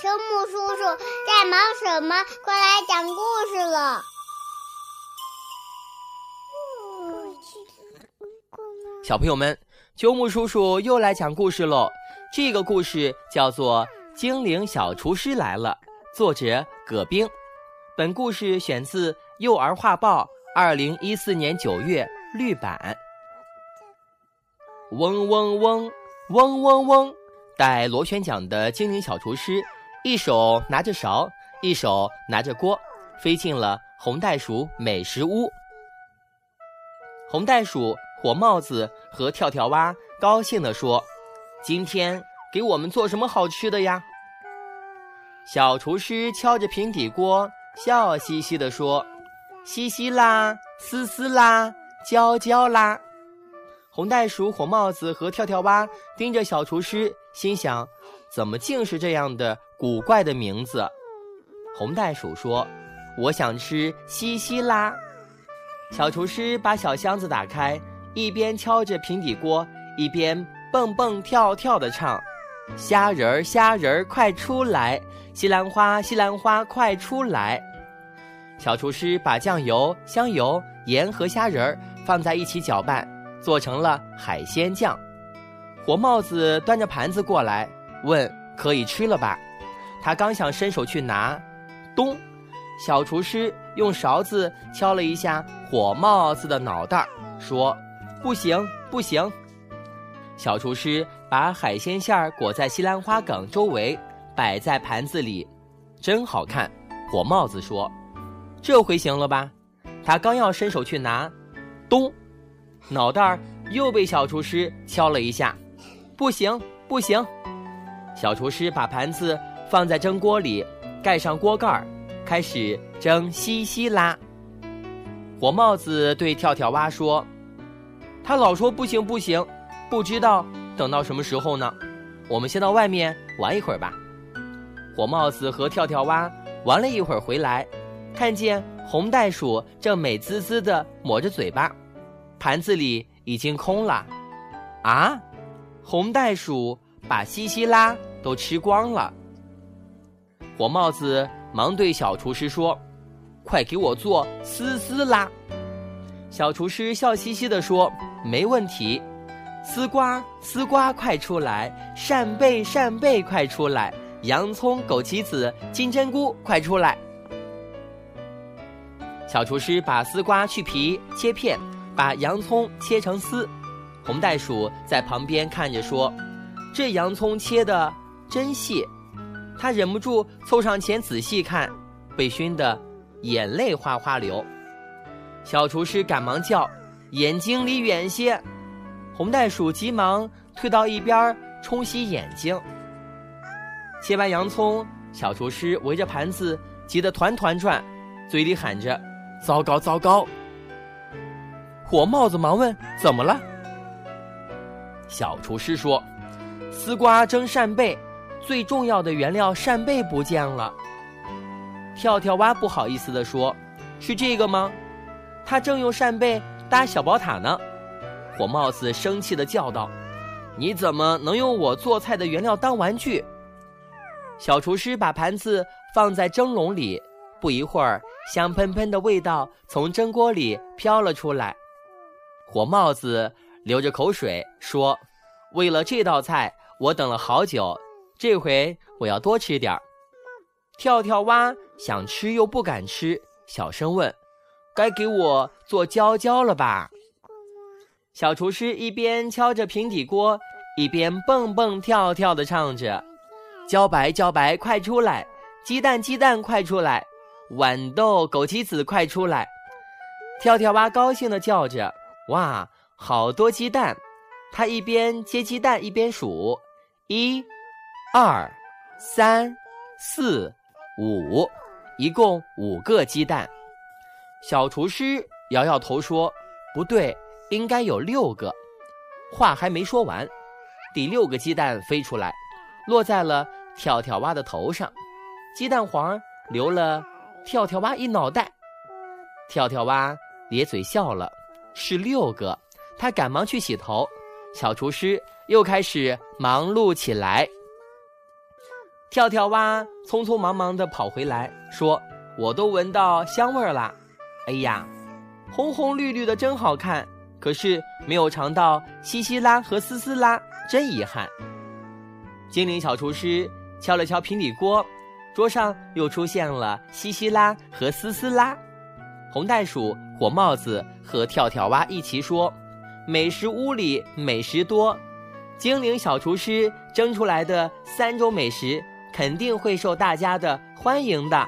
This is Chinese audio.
秋木叔叔在忙什么？快来讲故事了。小朋友们，秋木叔叔又来讲故事喽。这个故事叫做《精灵小厨师来了》，作者葛冰。本故事选自《幼儿画报》二零一四年九月绿版。嗡嗡嗡，嗡嗡嗡，带螺旋桨的精灵小厨师，一手拿着勺，一手拿着锅，飞进了红袋鼠美食屋。红袋鼠。火帽子和跳跳蛙高兴地说：“今天给我们做什么好吃的呀？”小厨师敲着平底锅，笑嘻嘻地说：“嘻嘻啦，丝丝啦，焦焦啦。”红袋鼠、火帽子和跳跳蛙盯着小厨师，心想：“怎么竟是这样的古怪的名字？”红袋鼠说：“我想吃西西啦。”小厨师把小箱子打开。一边敲着平底锅，一边蹦蹦跳跳地唱：“虾仁儿，虾仁儿，快出来！西兰花，西兰花，快出来！”小厨师把酱油、香油、盐和虾仁儿放在一起搅拌，做成了海鲜酱。火帽子端着盘子过来，问：“可以吃了吧？”他刚想伸手去拿，咚！小厨师用勺子敲了一下火帽子的脑袋，说。不行，不行！小厨师把海鲜馅儿裹在西兰花梗周围，摆在盘子里，真好看。火帽子说：“这回行了吧？”他刚要伸手去拿，咚，脑袋又被小厨师敲了一下。不行，不行！小厨师把盘子放在蒸锅里，盖上锅盖儿，开始蒸稀稀拉。火帽子对跳跳蛙说。他老说不行不行，不知道等到什么时候呢？我们先到外面玩一会儿吧。火帽子和跳跳蛙玩了一会儿回来，看见红袋鼠正美滋滋的抹着嘴巴，盘子里已经空了。啊，红袋鼠把稀稀拉都吃光了。火帽子忙对小厨师说：“快给我做丝丝拉。”小厨师笑嘻嘻地说。没问题，丝瓜丝瓜快出来，扇贝扇贝快出来，洋葱枸杞子金针菇快出来。小厨师把丝瓜去皮切片，把洋葱切成丝。红袋鼠在旁边看着说：“这洋葱切的真细。”他忍不住凑上前仔细看，被熏得眼泪哗哗流。小厨师赶忙叫。眼睛离远些，红袋鼠急忙退到一边冲洗眼睛。切完洋葱，小厨师围着盘子急得团团转，嘴里喊着：“糟糕，糟糕！”火帽子忙问：“怎么了？”小厨师说：“丝瓜蒸扇贝，最重要的原料扇贝不见了。”跳跳蛙不好意思地说：“是这个吗？他正用扇贝。”搭小宝塔呢，火帽子生气的叫道：“你怎么能用我做菜的原料当玩具？”小厨师把盘子放在蒸笼里，不一会儿，香喷喷的味道从蒸锅里飘了出来。火帽子流着口水说：“为了这道菜，我等了好久，这回我要多吃点儿。”跳跳蛙想吃又不敢吃，小声问。该给我做焦焦了吧？小厨师一边敲着平底锅，一边蹦蹦跳跳地唱着：“焦白焦白快出来，鸡蛋鸡蛋快出来，豌豆枸杞子快出来。”跳跳蛙高兴地叫着：“哇，好多鸡蛋！”他一边接鸡蛋一边数：“一、二、三、四、五，一共五个鸡蛋。”小厨师摇摇头说：“不对，应该有六个。”话还没说完，第六个鸡蛋飞出来，落在了跳跳蛙的头上，鸡蛋黄流了跳跳蛙一脑袋。跳跳蛙咧嘴笑了，是六个。他赶忙去洗头。小厨师又开始忙碌起来。跳跳蛙匆匆忙忙地跑回来，说：“我都闻到香味儿啦！哎呀，红红绿绿的真好看，可是没有尝到稀稀拉和丝丝拉，真遗憾。”精灵小厨师敲了敲平底锅，桌上又出现了稀稀拉和丝丝拉。红袋鼠、火帽子和跳跳蛙一起说：“美食屋里美食多，精灵小厨师蒸出来的三种美食。”肯定会受大家的欢迎的。